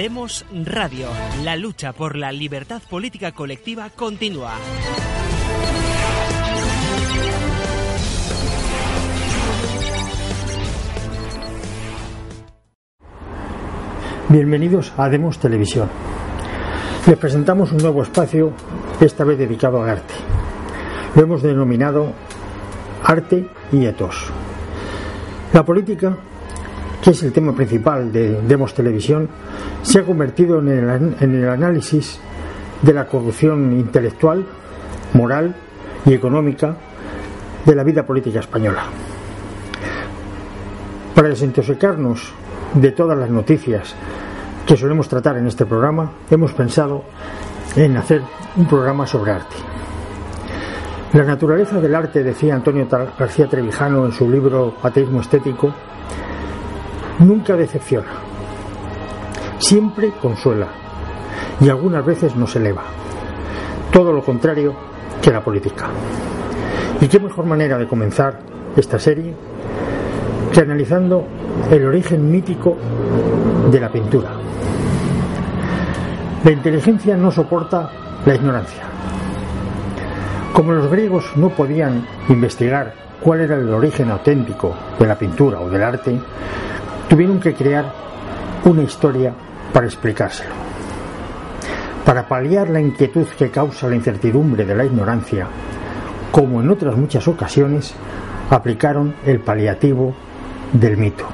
Demos Radio. La lucha por la libertad política colectiva continúa. Bienvenidos a Demos Televisión. Les presentamos un nuevo espacio, esta vez dedicado al arte. Lo hemos denominado Arte y Etos. La política, que es el tema principal de Demos Televisión, se ha convertido en el, análisis de la corrupción intelectual, moral y económica de la vida política española. Para desintoxicarnos de todas las noticias que solemos tratar en este programa, hemos pensado en hacer un programa sobre arte. La naturaleza del arte, decía Antonio García Trevijano en su libro Ateísmo Estético, nunca decepciona, siempre consuela y algunas veces nos eleva. Todo lo contrario que la política. ¿Y qué mejor manera de comenzar esta serie que analizando el origen mítico de la pintura? La inteligencia no soporta la ignorancia. Como los griegos no podían investigar cuál era el origen auténtico de la pintura o del arte, tuvieron que crear una historia para explicárselo. Para paliar la inquietud que causa la incertidumbre de la ignorancia, como en otras muchas ocasiones, aplicaron el paliativo del mito.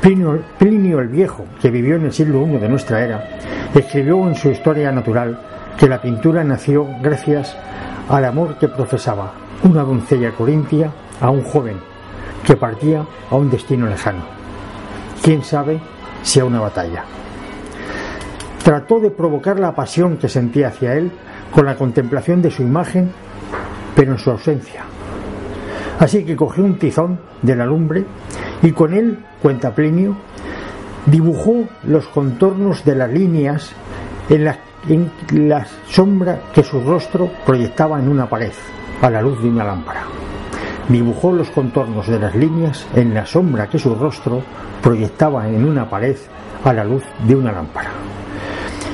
Plinio, el Viejo, que vivió en el siglo I de nuestra era, escribió en su historia natural que la pintura nació gracias al amor que profesaba una doncella corintia a un joven que partía a un destino lejano. Quién sabe si a una batalla. Trató de provocar la pasión que sentía hacia él con la contemplación de su imagen, pero en su ausencia. Así que cogió un tizón de la lumbre y con él, cuenta Plinio, dibujó los contornos de las líneas en la, en la, sombra que su rostro proyectaba en una pared, a la luz de una lámpara. Dibujó los contornos de las líneas en la sombra que su rostro proyectaba en una pared, a la luz de una lámpara.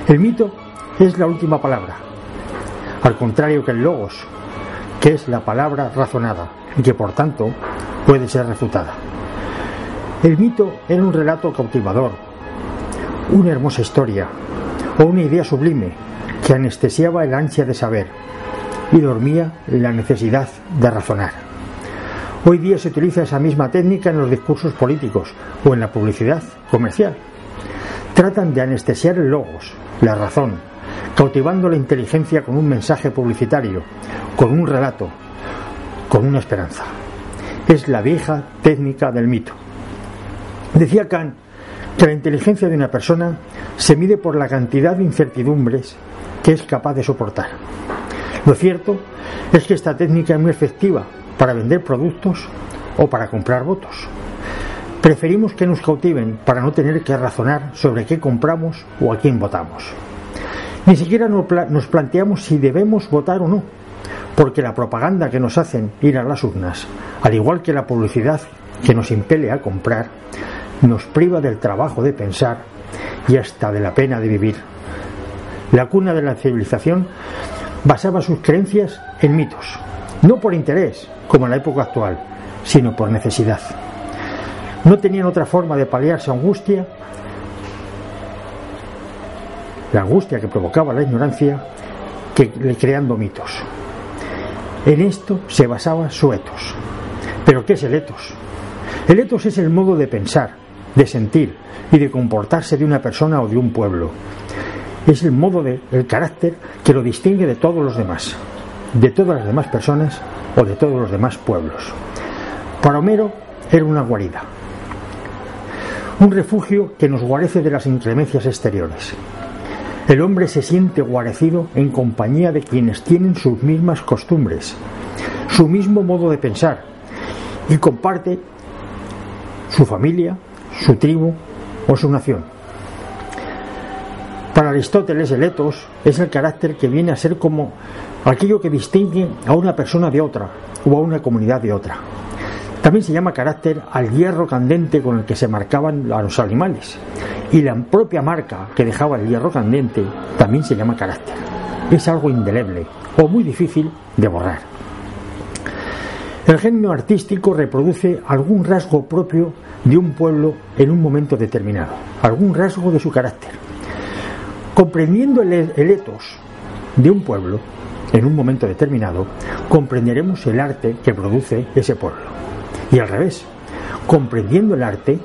El mito es la última palabra, al contrario que el logos, que es la palabra razonada y que por tanto puede ser refutada. El mito era un relato cautivador, una hermosa historia o una idea sublime que anestesiaba el ansia de saber y dormía la necesidad de razonar. Hoy día se utiliza esa misma técnica en los discursos políticos o en la publicidad comercial. Tratan de anestesiar el logos, la razón, cautivando la inteligencia con un mensaje publicitario, con un relato, con una esperanza. Es la vieja técnica del mito. Decía Kant que la inteligencia de una persona se mide por la cantidad de incertidumbres que es capaz de soportar. Lo cierto es que esta técnica es muy efectiva para vender productos o para comprar votos. Preferimos que nos cautiven para no tener que razonar sobre qué compramos o a quién votamos. Ni siquiera nos planteamos si debemos votar o no, porque la propaganda que nos hacen ir a las urnas, al igual que la publicidad que nos impele a comprar, nos priva del trabajo de pensar y hasta de la pena de vivir. La cuna de la civilización basaba sus creencias en mitos, no por interés, como en la época actual, sino por necesidad. No tenían otra forma de paliar su angustia, la angustia que provocaba la ignorancia, que creando mitos. En esto se basaba su etos. ¿Pero qué es el etos? El etos es el modo de pensar, de sentir y de comportarse de una persona o de un pueblo. Es el modo de, el carácter que lo distingue de todos los demás, de todas las demás personas o de todos los demás pueblos. Para Homero era una guarida. un refugio que nos guarece de las inclemencias exteriores. El hombre se siente guarecido en compañía de quienes tienen sus mismas costumbres, su mismo modo de pensar y comparte su familia, su tribu o su nación. Para Aristóteles, el etos es el carácter que viene a ser como aquello que distingue a una persona de otra o a una comunidad de otra. También se llama carácter al hierro candente con el que se marcaban a los animales. Y la propia marca que dejaba el hierro candente también se llama carácter. Es algo indeleble o muy difícil de borrar. El genio artístico reproduce algún rasgo propio de un pueblo en un momento determinado, algún rasgo de su carácter. Comprendiendo el, etos de un pueblo en un momento determinado, comprenderemos el arte que produce ese pueblo. Y al revés, comprendiendo el arte,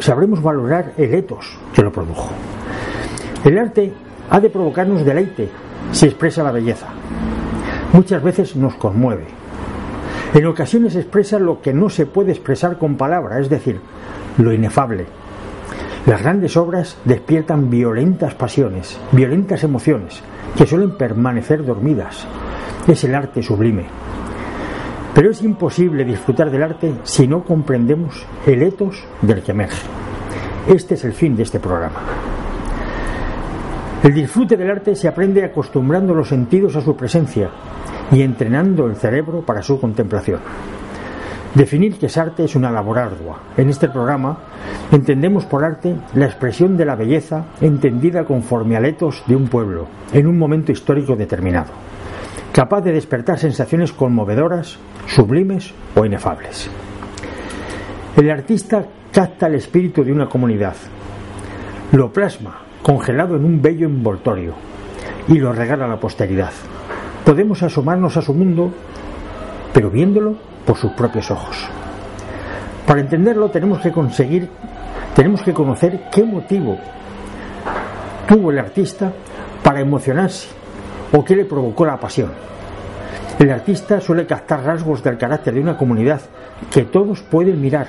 sabremos valorar el etos que lo produjo. El arte ha de provocarnos deleite si expresa la belleza. Muchas veces nos conmueve. En ocasiones expresa lo que no se puede expresar con palabras, es decir, lo inefable, las grandes obras despiertan violentas pasiones, violentas emociones, que suelen permanecer dormidas. Es el arte sublime. Pero es imposible disfrutar del arte si no comprendemos el etos del que emerge. Este es el fin de este programa. El disfrute del arte se aprende acostumbrando los sentidos a su presencia y entrenando el cerebro para su contemplación. Definir que es arte es una labor ardua. En este programa entendemos por arte la expresión de la belleza entendida conforme al etos de un pueblo, en un momento histórico determinado, capaz de despertar sensaciones conmovedoras, sublimes o inefables. El artista capta el espíritu de una comunidad, lo plasma congelado en un bello envoltorio y lo regala a la posteridad. Podemos asomarnos a su mundo, pero viéndolo por sus propios ojos. Para entenderlo tenemos que conseguir, tenemos que conocer qué motivo tuvo el artista para emocionarse o qué le provocó la pasión. El artista suele captar rasgos del carácter de una comunidad que todos pueden mirar,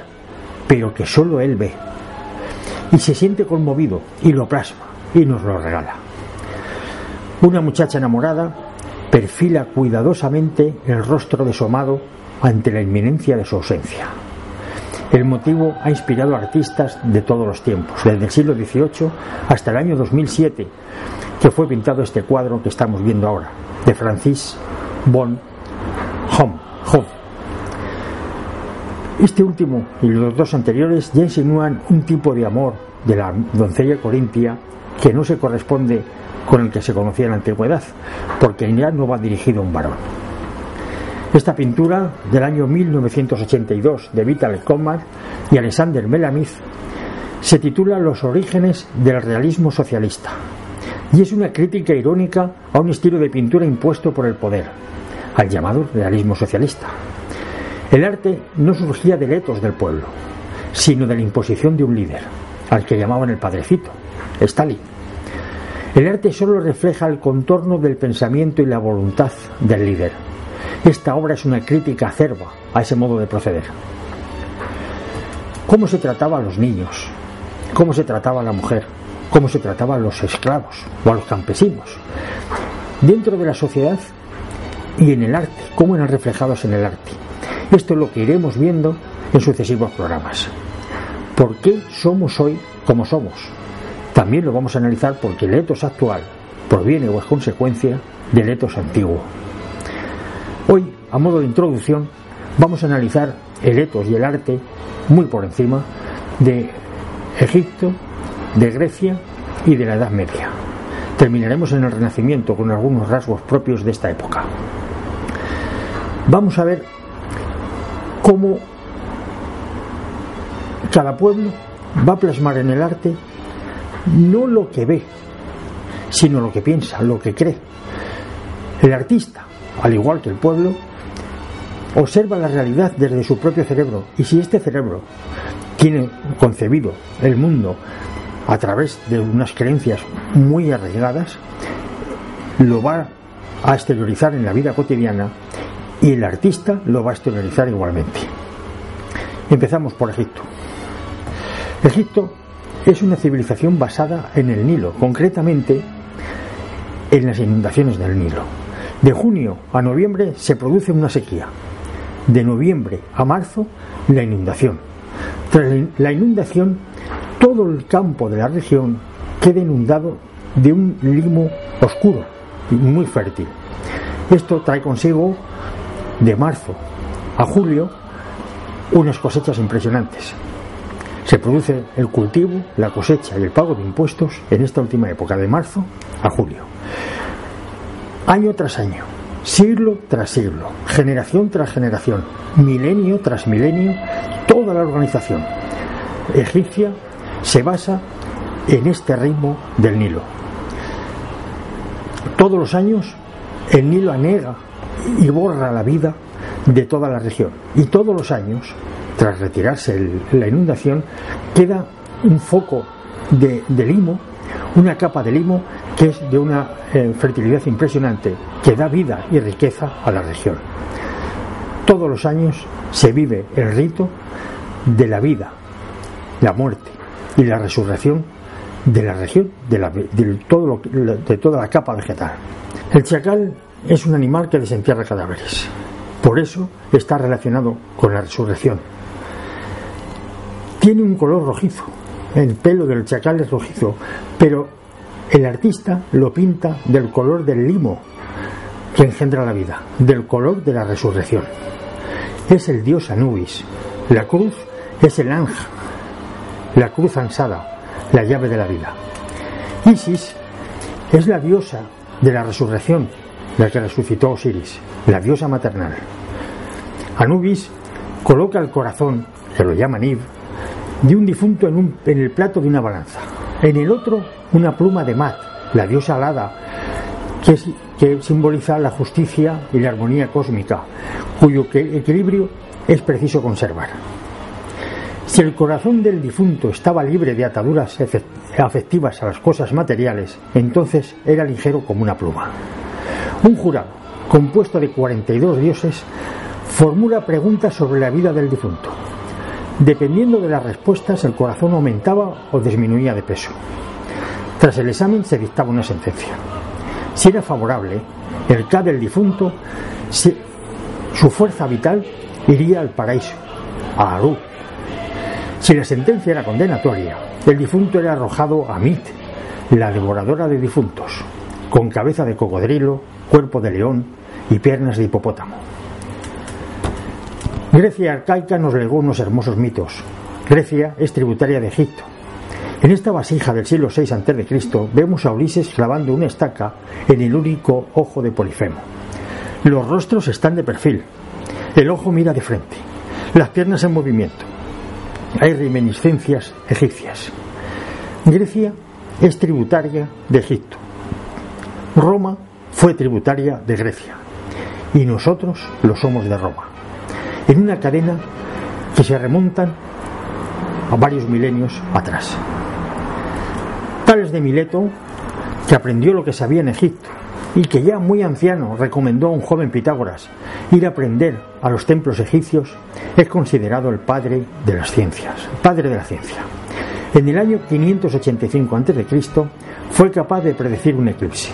pero que solo él ve. Y se siente conmovido y lo plasma y nos lo regala. Una muchacha enamorada perfila cuidadosamente el rostro de su amado ante la inminencia de su ausencia. El motivo ha inspirado a artistas de todos los tiempos, desde el siglo XVIII hasta el año 2007, que fue pintado este cuadro que estamos viendo ahora, de Francis von Hoff. Este último y los dos anteriores ya insinúan un tipo de amor de la doncella corintia que no se corresponde con el que se conocía en la antigüedad, porque ya no va dirigido a un varón. Esta pintura del año 1982 de Vital Comar y Alexander Melamiz se titula Los orígenes del realismo socialista y es una crítica irónica a un estilo de pintura impuesto por el poder, al llamado realismo socialista. El arte no surgía de letos del pueblo, sino de la imposición de un líder, al que llamaban el padrecito, Stalin. El arte solo refleja el contorno del pensamiento y la voluntad del líder esta obra es una crítica acerba a ese modo de proceder. ¿Cómo se trataba a los niños? ¿Cómo se trataba a la mujer? ¿Cómo se trataba a los esclavos o a los campesinos? Dentro de la sociedad y en el arte, cómo eran reflejados en el arte. Esto es lo que iremos viendo en sucesivos programas. ¿Por qué somos hoy como somos? También lo vamos a analizar porque el etos actual proviene o es consecuencia del etos antiguo. Hoy, a modo de introducción, vamos a analizar el etos y el arte muy por encima de Egipto, de Grecia y de la Edad Media. Terminaremos en el Renacimiento con algunos rasgos propios de esta época. Vamos a ver cómo cada pueblo va a plasmar en el arte no lo que ve, sino lo que piensa, lo que cree. El artista al igual que el pueblo, observa la realidad desde su propio cerebro y si este cerebro tiene concebido el mundo a través de unas creencias muy arraigadas, lo va a exteriorizar en la vida cotidiana y el artista lo va a exteriorizar igualmente. Empezamos por Egipto. Egipto es una civilización basada en el Nilo, concretamente en las inundaciones del Nilo. De junio a noviembre se produce una sequía. De noviembre a marzo, la inundación. Tras la inundación, todo el campo de la región queda inundado de un limo oscuro y muy fértil. Esto trae consigo de marzo a julio unas cosechas impresionantes. Se produce el cultivo, la cosecha y el pago de impuestos en esta última época, de marzo a julio. Año tras año, siglo tras siglo, generación tras generación, milenio tras milenio, toda la organización egipcia se basa en este ritmo del Nilo. Todos los años el Nilo anega y borra la vida de toda la región. Y todos los años, tras retirarse la inundación, queda un foco de, limo, una capa de limo que es de una eh, fertilidad impresionante, que da vida y riqueza a la región. Todos los años se vive el rito de la vida, la muerte y la resurrección de la región, de, de toda la capa vegetal. El chacal es un animal que desentierra cadáveres. Por eso está relacionado con la resurrección. Tiene un color rojizo. El pelo del chacal es rojizo, pero el artista lo pinta del color del limo que engendra la vida, del color de la resurrección. Es el dios Anubis. La cruz es el ángel, la cruz ansada, la llave de la vida. Isis es la diosa de la resurrección, la que resucitó Osiris, la diosa maternal. Anubis coloca el corazón, que lo llama Nib, de un difunto en, un, en el plato de una balanza. En el otro, una pluma de Mat, la diosa alada, que, simboliza la justicia y la armonía cósmica, cuyo equilibrio es preciso conservar. Si el corazón del difunto estaba libre de ataduras afectivas a las cosas materiales, entonces era ligero como una pluma. Un jurado, compuesto de 42 dioses, formula preguntas sobre la vida del difunto. Dependiendo de las respuestas, el corazón aumentaba o disminuía de peso. Tras el examen se dictaba una sentencia. Si era favorable, el K del difunto, su fuerza vital iría al paraíso, a Aru, si la sentencia era condenatoria, el difunto era arrojado a Mit, la devoradora de difuntos, con cabeza de cocodrilo, cuerpo de león y piernas de hipopótamo. Grecia arcaica nos legó unos hermosos mitos. Grecia es tributaria de Egipto. En esta vasija del siglo VI a.C. vemos a Ulises clavando una estaca en el único ojo de Polifemo. Los rostros están de perfil. El ojo mira de frente. Las piernas en movimiento hay reminiscencias egipcias. Grecia es tributaria de Egipto. Roma fue tributaria de Grecia. Y nosotros lo somos de Roma. En una cadena que se remontan a varios milenios atrás. Tales de Mileto, que aprendió lo que sabía en Egipto y que ya muy anciano recomendó a un joven Pitágoras ir a aprender a los templos egipcios, es considerado el padre de las ciencias, padre de la ciencia. En el año 585 a.C. fue capaz de predecir un eclipse.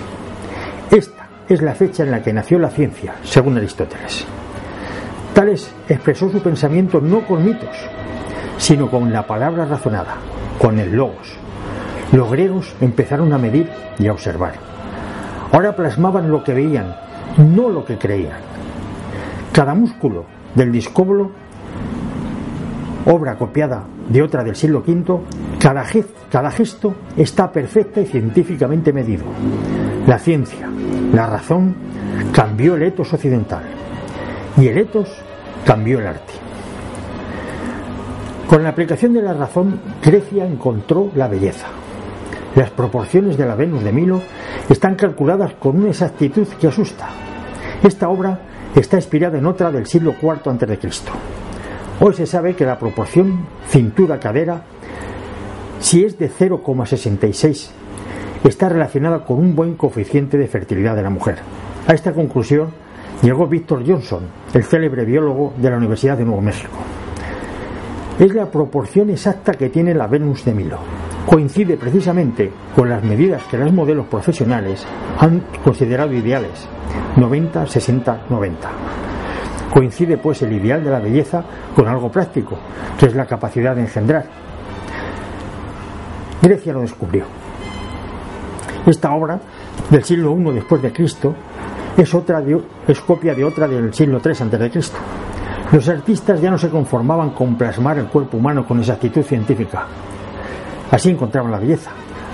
Esta es la fecha en la que nació la ciencia, según Aristóteles. Tales expresó su pensamiento no con mitos, sino con la palabra razonada, con el logos. Los griegos empezaron a medir y a observar. Ahora plasmaban lo que veían, no lo que creían. Cada músculo del discóbolo, obra copiada de otra del siglo V, cada gesto está perfecta y científicamente medido. La ciencia, la razón, cambió el etos occidental y el etos cambió el arte. Con la aplicación de la razón, Grecia encontró la belleza. Las proporciones de la Venus de Milo están calculadas con una exactitud que asusta. Esta obra está inspirada en otra del siglo IV a.C. Hoy se sabe que la proporción cintura-cadera, si es de 0,66, está relacionada con un buen coeficiente de fertilidad de la mujer. A esta conclusión llegó Víctor Johnson, el célebre biólogo de la Universidad de Nuevo México. es la proporción exacta que tiene la Venus de Milo. Coincide precisamente con las medidas que los modelos profesionales han considerado ideales, 90, 60, 90. Coincide pues el ideal de la belleza con algo práctico, que es la capacidad de engendrar. Grecia lo descubrió. Esta obra del siglo I después de Cristo es otra es copia de otra del siglo III Cristo. Los artistas ya no se conformaban con plasmar el cuerpo humano con exactitud científica. Así encontraban la belleza.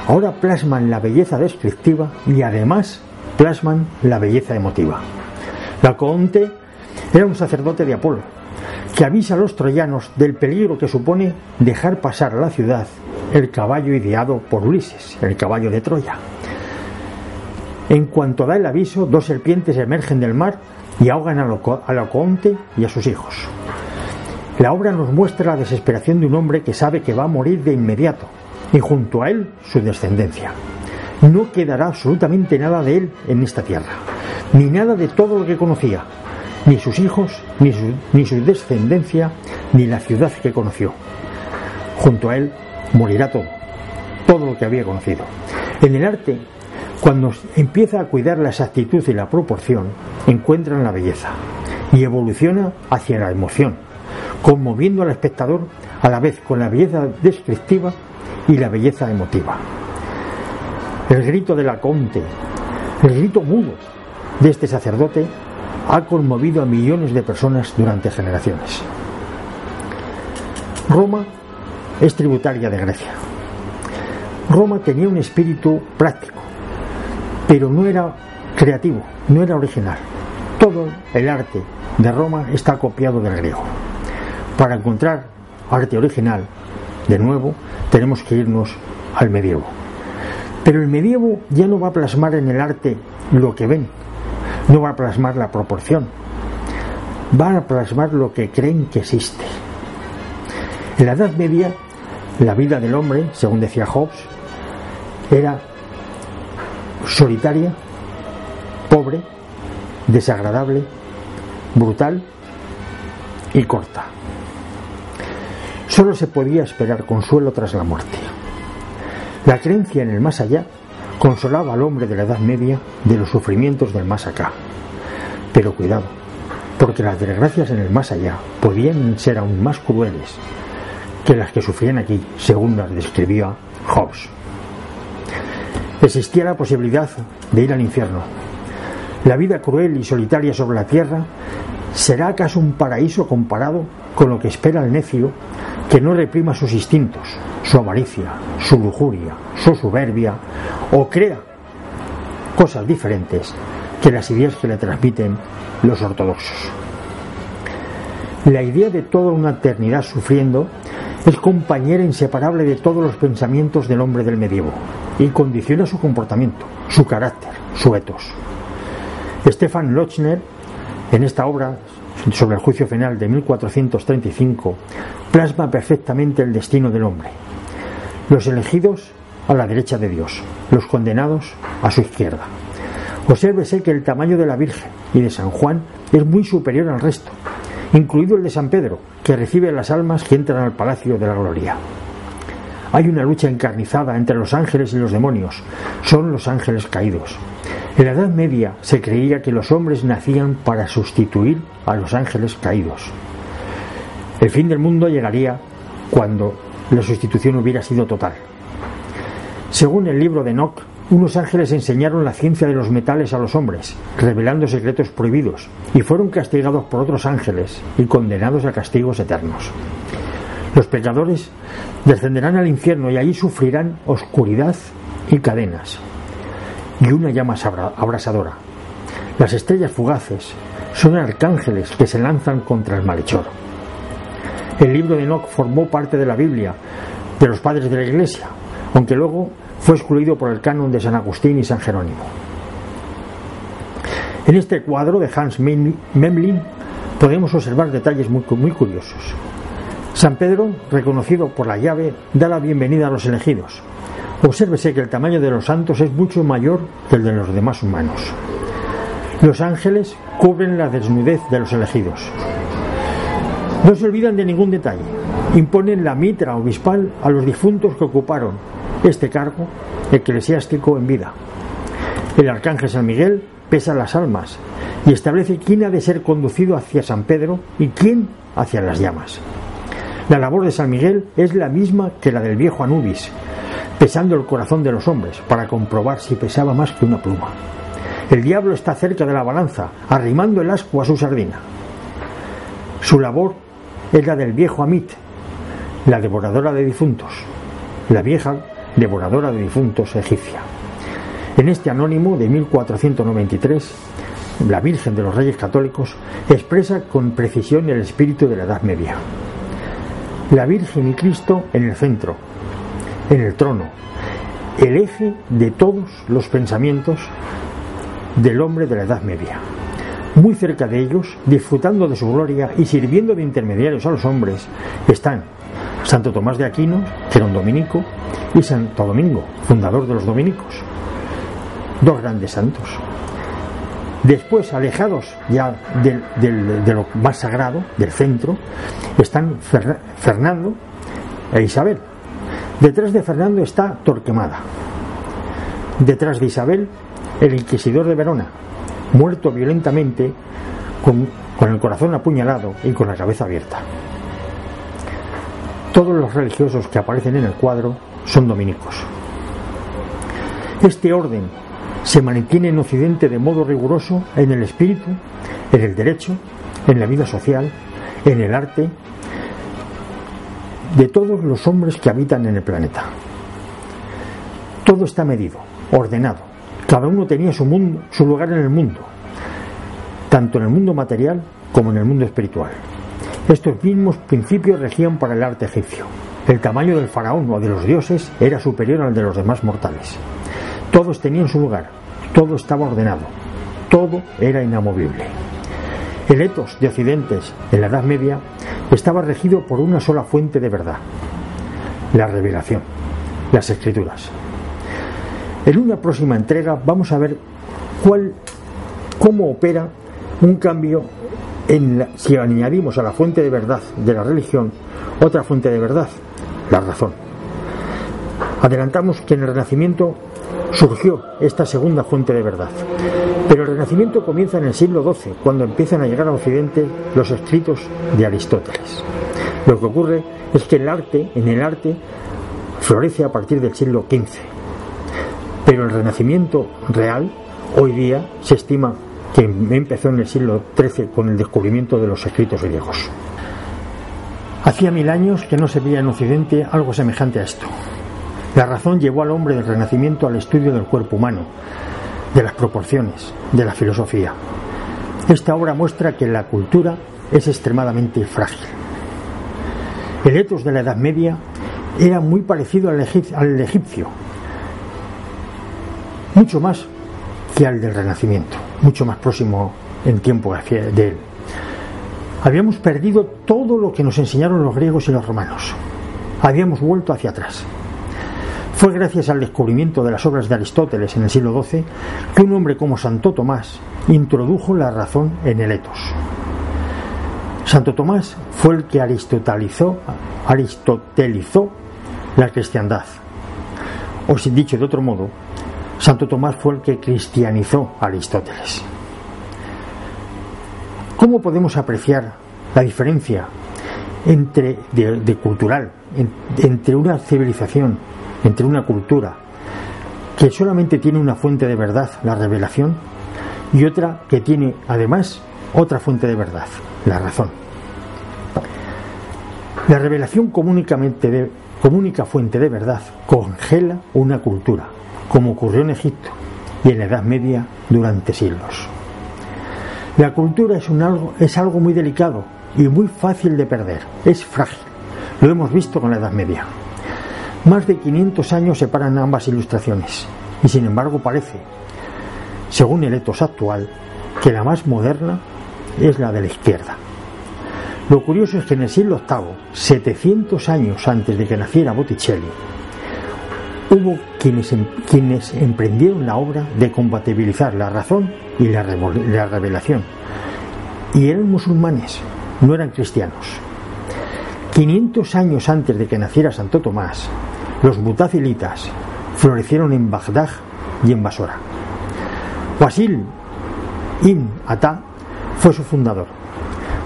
Ahora plasman la belleza descriptiva y además plasman la belleza emotiva. Laocoonte era un sacerdote de Apolo que avisa a los troyanos del peligro que supone dejar pasar a la ciudad el caballo ideado por Ulises, el caballo de Troya. En cuanto da el aviso, dos serpientes emergen del mar y ahogan a Laocoonte y a sus hijos. La obra nos muestra la desesperación de un hombre que sabe que va a morir de inmediato y junto a él su descendencia. No quedará absolutamente nada de él en esta tierra, ni nada de todo lo que conocía, ni sus hijos, ni su, ni su descendencia, ni la ciudad que conoció. Junto a él morirá todo, todo lo que había conocido. En el arte cuando empieza a cuidar la exactitud y la proporción, encuentran la belleza y evoluciona hacia la emoción, conmoviendo al espectador a la vez con la belleza descriptiva y la belleza emotiva. El grito de la conte, el grito mudo de este sacerdote, ha conmovido a millones de personas durante generaciones. Roma es tributaria de Grecia. Roma tenía un espíritu práctico, pero no era creativo, no era original. Todo el arte de Roma está copiado del griego. Para encontrar arte original, de nuevo, tenemos que irnos al medievo. Pero el medievo ya no va a plasmar en el arte lo que ven, no va a plasmar la proporción, va a plasmar lo que creen que existe. En la Edad Media, la vida del hombre, según decía Hobbes, era solitaria, pobre, desagradable, brutal y corta. Solo se podía esperar consuelo tras la muerte. La creencia en el más allá consolaba al hombre de la Edad Media de los sufrimientos del más acá. Pero cuidado, porque las desgracias en el más allá podían ser aún más crueles que las que sufrían aquí, según las describía Hobbes existía la posibilidad de ir al infierno. La vida cruel y solitaria sobre la tierra será acaso un paraíso comparado con lo que espera el necio que no reprima sus instintos, su avaricia, su lujuria, su soberbia o crea cosas diferentes que las ideas que le transmiten los ortodoxos. La idea de toda una eternidad sufriendo es compañera inseparable de todos los pensamientos del hombre del medievo y condiciona su comportamiento, su carácter, su etos. Stefan Lochner, en esta obra sobre el juicio final de 1435, plasma perfectamente el destino del hombre. Los elegidos a la derecha de Dios, los condenados a su izquierda. Obsérvese que el tamaño de la Virgen y de San Juan es muy superior al resto, incluido el de San Pedro, que recibe las almas que entran al palacio de la gloria. Hay una lucha encarnizada entre los ángeles y los demonios. Son los ángeles caídos. En la Edad Media se creía que los hombres nacían para sustituir a los ángeles caídos. El fin del mundo llegaría cuando la sustitución hubiera sido total. Según el libro de Enoch, unos ángeles enseñaron la ciencia de los metales a los hombres, revelando secretos prohibidos, y fueron castigados por otros ángeles y condenados a castigos eternos. Los pecadores descenderán al infierno y allí sufrirán oscuridad y cadenas y una llama abrasadora. Las estrellas fugaces son arcángeles que se lanzan contra el malhechor. El libro de Enoch formó parte de la Biblia de los padres de la Iglesia, aunque luego fue excluido por el canon de San Agustín y San Jerónimo. En este cuadro de Hans Memling podemos observar detalles muy, muy curiosos. San Pedro, reconocido por la llave, da la bienvenida a los elegidos. Obsérvese que el tamaño de los santos es mucho mayor que el de los demás humanos. Los ángeles cubren la desnudez de los elegidos. No se olvidan de ningún detalle imponen la mitra obispal a los difuntos que ocuparon este cargo eclesiástico en vida. El arcángel San Miguel pesa las almas y establece quién ha de ser conducido hacia San Pedro y quién hacia las llamas. La labor de San Miguel es la misma que la del viejo Anubis, pesando el corazón de los hombres para comprobar si pesaba más que una pluma. El diablo está cerca de la balanza, arrimando el asco a su sardina. Su labor es la del viejo Amit, la devoradora de difuntos, la vieja devoradora de difuntos egipcia. En este anónimo de 1493, la Virgen de los Reyes Católicos expresa con precisión el espíritu de la Edad Media. La Virgen y Cristo en el centro, en el trono, el eje de todos los pensamientos del hombre de la Edad Media. Muy cerca de ellos, disfrutando de su gloria y sirviendo de intermediarios a los hombres, están Santo Tomás de Aquino, que era un dominico, y Santo Domingo, fundador de los dominicos. Dos grandes santos. Después, alejados ya de lo más sagrado, del centro, están Fernando e Isabel. Detrás de Fernando está Torquemada. Detrás de Isabel, el inquisidor de Verona, muerto violentamente con, con el corazón apuñalado y con la cabeza abierta. Todos los religiosos que aparecen en el cuadro son dominicos. Este orden se mantiene en Occidente de modo riguroso en el espíritu, en el derecho, en la vida social, en el arte, de todos los hombres que habitan en el planeta. Todo está medido, ordenado. Cada uno tenía su, mundo, su lugar en el mundo, tanto en el mundo material como en el mundo espiritual. Estos mismos principios regían para el arte egipcio. El tamaño del faraón o de los dioses era superior al de los demás mortales. Todos tenían su lugar, todo estaba ordenado, todo era inamovible. El etos de Occidentes en la Edad Media estaba regido por una sola fuente de verdad, la revelación, las escrituras. En una próxima entrega vamos a ver cuál, cómo opera un cambio si añadimos a la fuente de verdad de la religión otra fuente de verdad, la razón. Adelantamos que en el Renacimiento surgió esta segunda fuente de verdad. Pero el Renacimiento comienza en el siglo XII, cuando empiezan a llegar a Occidente los escritos de Aristóteles. Lo que ocurre es que el arte, en el arte, florece a partir del siglo XV. Pero el Renacimiento real, hoy día, se estima que empezó en el siglo XIII con el descubrimiento de los escritos griegos. Hacía mil años que no se veía en Occidente algo semejante a esto. La razón llevó al hombre del Renacimiento al estudio del cuerpo humano, de las proporciones, de la filosofía. Esta obra muestra que la cultura es extremadamente frágil. El etos de la Edad Media era muy parecido al, egipcio, mucho más que al del Renacimiento mucho más próximo en tiempo de él. Habíamos perdido todo lo que nos enseñaron los griegos y los romanos. Habíamos vuelto hacia atrás. Fue gracias al descubrimiento de las obras de Aristóteles en el siglo XII que un hombre como Santo Tomás introdujo la razón en el etos. Santo Tomás fue el que aristotelizó, aristotelizó la cristiandad. O si dicho de otro modo, Santo Tomás fue el que cristianizó a Aristóteles. ¿Cómo podemos apreciar la diferencia entre, de, cultural entre una civilización, entre una cultura que solamente tiene una fuente de verdad, la revelación, y otra que tiene además otra fuente de verdad, la razón? La revelación como única fuente de verdad congela una cultura, como ocurrió en Egipto y en la Edad Media durante siglos. La cultura es, un algo, es algo muy delicado y muy fácil de perder, es frágil. Lo hemos visto con la Edad Media. Más de 500 años separan ambas ilustraciones y sin embargo parece, según el etos actual, que la más moderna es la de la izquierda. Lo curioso es que en el siglo VIII, 700 años antes de que naciera Botticelli, hubo quienes, em, quienes emprendieron la obra de compatibilizar la razón y la, la revelación. Y eran musulmanes, no eran cristianos. 500 años antes de que naciera Santo Tomás, los mutacilitas florecieron en Bagdad y en Basora. Wasil ibn Ata fue su fundador.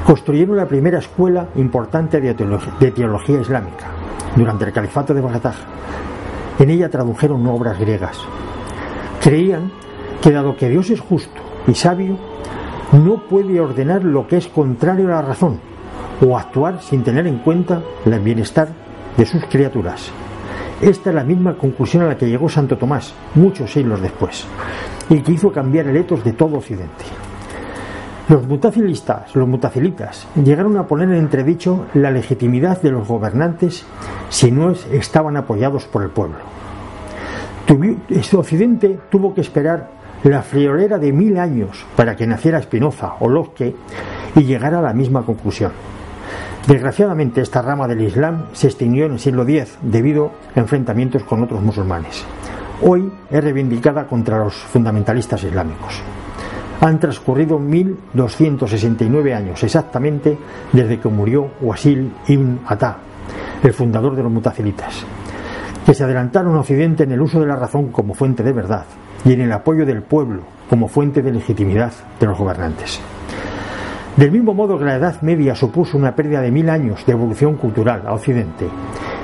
Construyeron la primera escuela importante de teología, islámica durante el califato de Bagdad. En ella tradujeron obras griegas. Creían que dado que Dios es justo y sabio, no puede ordenar lo que es contrario a la razón o actuar sin tener en cuenta el bienestar de sus criaturas. Esta es la misma conclusión a la que llegó Santo Tomás muchos siglos después y que hizo cambiar el etos de todo Occidente. Los mutacilistas, los mutacilitas, llegaron a poner en entredicho la legitimidad de los gobernantes si no estaban apoyados por el pueblo. Este Occidente tuvo que esperar la friolera de mil años para que naciera Spinoza o Locke y llegara a la misma conclusión. Desgraciadamente, esta rama del Islam se extinguió en el siglo X debido a enfrentamientos con otros musulmanes. Hoy es reivindicada contra los fundamentalistas islámicos. Han transcurrido 1269 años exactamente desde que murió Wasil ibn Ata, el fundador de los mutacilitas, que se adelantaron a Occidente en el uso de la razón como fuente de verdad y en el apoyo del pueblo como fuente de legitimidad de los gobernantes. Del mismo modo que la Edad Media supuso una pérdida de mil años de evolución cultural a Occidente,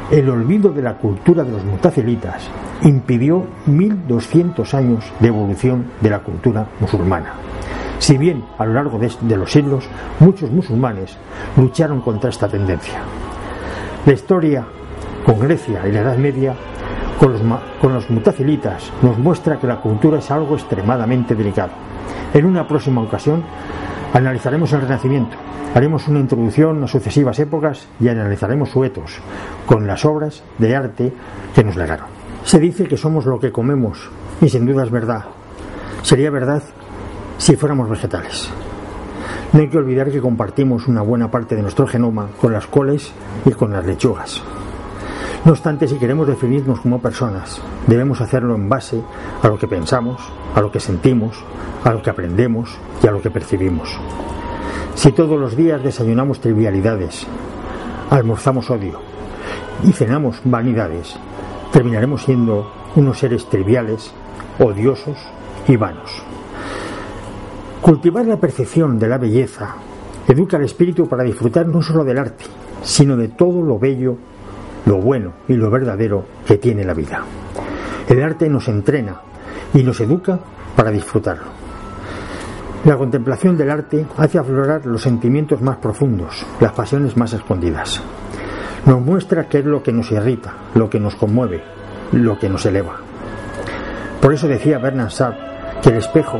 el olvido de la cultura de los mutacilitas impidió 1200 años de evolución de la cultura musulmana. Si bien a lo largo de, los siglos muchos musulmanes lucharon contra esta tendencia. La historia con Grecia y la Edad Media con los, con mutacilitas nos muestra que la cultura es algo extremadamente delicado. En una próxima ocasión Analizaremos el Renacimiento, haremos una introducción a sucesivas épocas y analizaremos su etos con las obras de arte que nos legaron. Se dice que somos lo que comemos y sin duda es verdad. Sería verdad si fuéramos vegetales. No hay que olvidar que compartimos una buena parte de nuestro genoma con las coles y con las lechugas. No obstante, si queremos definirnos como personas, debemos hacerlo en base a lo que pensamos, a lo que sentimos, a lo que aprendemos y a lo que percibimos. Si todos los días desayunamos trivialidades, almorzamos odio y cenamos vanidades, terminaremos siendo unos seres triviales, odiosos y vanos. Cultivar la percepción de la belleza educa al espíritu para disfrutar no solo del arte, sino de todo lo bello lo bueno y lo verdadero que tiene la vida. El arte nos entrena y nos educa para disfrutarlo. La contemplación del arte hace aflorar los sentimientos más profundos, las pasiones más escondidas. Nos muestra qué es lo que nos irrita, lo que nos conmueve, lo que nos eleva. Por eso decía Bernard Shaw que el espejo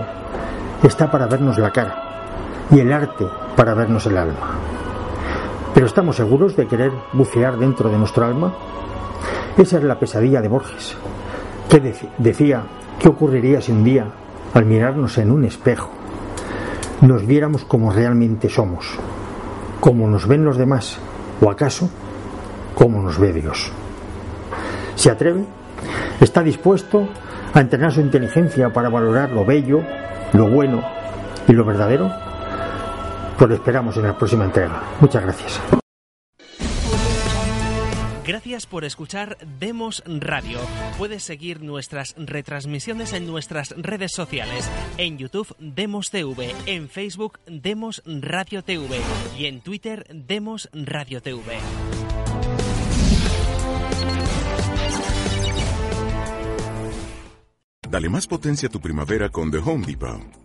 está para vernos la cara y el arte para vernos el alma. Pero estamos seguros de querer bucear dentro de nuestro alma. Esa es la pesadilla de Borges, que decía, ¿qué ocurriría si un día, al mirarnos en un espejo, nos viéramos como realmente somos, como nos ven los demás, o acaso, como nos ve Dios? ¿Se atreve? ¿Está dispuesto a entrenar su inteligencia para valorar lo bello, lo bueno y lo verdadero? Pues lo esperamos en la próxima entrega. Muchas gracias. Gracias por escuchar Demos Radio. Puedes seguir nuestras retransmisiones en nuestras redes sociales. En YouTube Demos TV, en Facebook Demos Radio TV y en Twitter Demos Radio TV. Dale más potencia a tu primavera con The Home Depot.